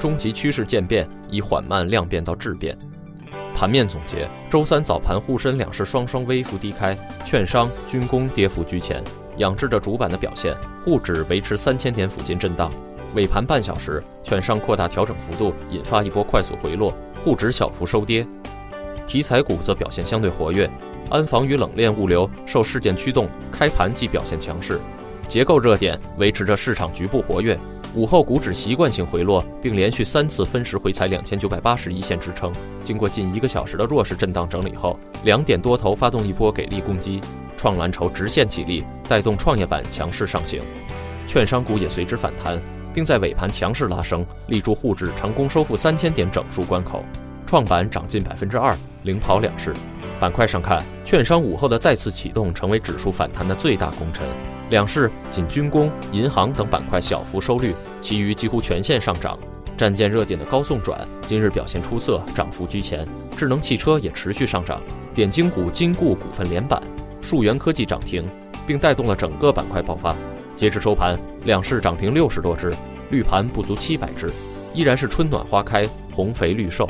终极趋势渐变，以缓慢量变到质变。盘面总结：周三早盘沪深两市双双微幅低开，券商、军工跌幅居前，仰制着主板的表现。沪指维持三千点附近震荡。尾盘半小时，券商扩大调整幅度，引发一波快速回落，沪指小幅收跌。题材股则表现相对活跃，安防与冷链物流受事件驱动，开盘即表现强势。结构热点维持着市场局部活跃。午后股指习惯性回落，并连续三次分时回踩两千九百八十一线支撑。经过近一个小时的弱势震荡整理后，两点多头发动一波给力攻击，创蓝筹直线起立，带动创业板强势上行，券商股也随之反弹，并在尾盘强势拉升，力助沪指成功收复三千点整数关口。创板涨近百分之二，领跑两市。板块上看，券商午后的再次启动成为指数反弹的最大功臣。两市仅军工、银行等板块小幅收绿，其余几乎全线上涨。战舰热点的高送转今日表现出色，涨幅居前。智能汽车也持续上涨，点睛股金固股份连板，数源科技涨停，并带动了整个板块爆发。截至收盘，两市涨停六十多只，绿盘不足七百只，依然是春暖花开，红肥绿瘦。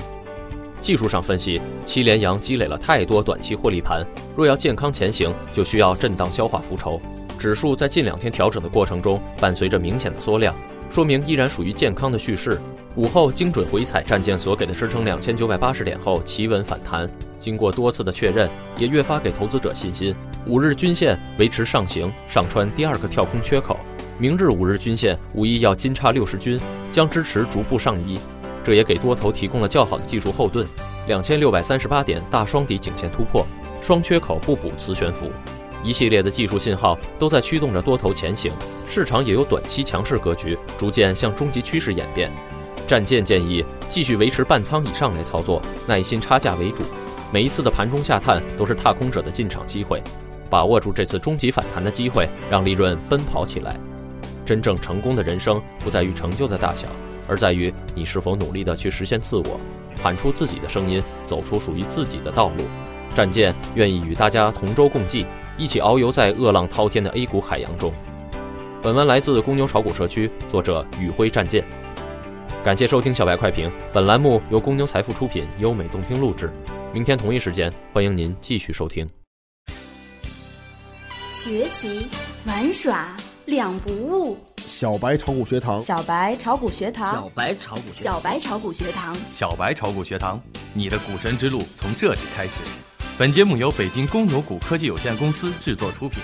技术上分析，七连阳积累了太多短期获利盘，若要健康前行，就需要震荡消化浮筹。指数在近两天调整的过程中，伴随着明显的缩量，说明依然属于健康的蓄势。午后精准回踩战舰所给的支撑两千九百八十点后，企稳反弹，经过多次的确认，也越发给投资者信心。五日均线维持上行，上穿第二个跳空缺口，明日五日均线无疑要金叉六十均，将支持逐步上移，这也给多头提供了较好的技术后盾。两千六百三十八点大双底颈线突破，双缺口不补磁悬浮。一系列的技术信号都在驱动着多头前行，市场也有短期强势格局逐渐向终极趋势演变。战舰建议继续维持半仓以上来操作，耐心差价为主。每一次的盘中下探都是踏空者的进场机会，把握住这次终极反弹的机会，让利润奔跑起来。真正成功的人生不在于成就的大小，而在于你是否努力的去实现自我，喊出自己的声音，走出属于自己的道路。战舰愿意与大家同舟共济。一起遨游在恶浪滔天的 A 股海洋中。本文来自公牛炒股社区，作者宇辉战舰。感谢收听小白快评，本栏目由公牛财富出品，优美动听录制。明天同一时间，欢迎您继续收听。学习玩耍两不误。小白炒股学堂，小白炒股学堂，小白炒股，小白炒股学堂，小白炒股学堂，你的股神之路从这里开始。本节目由北京公牛股科技有限公司制作出品。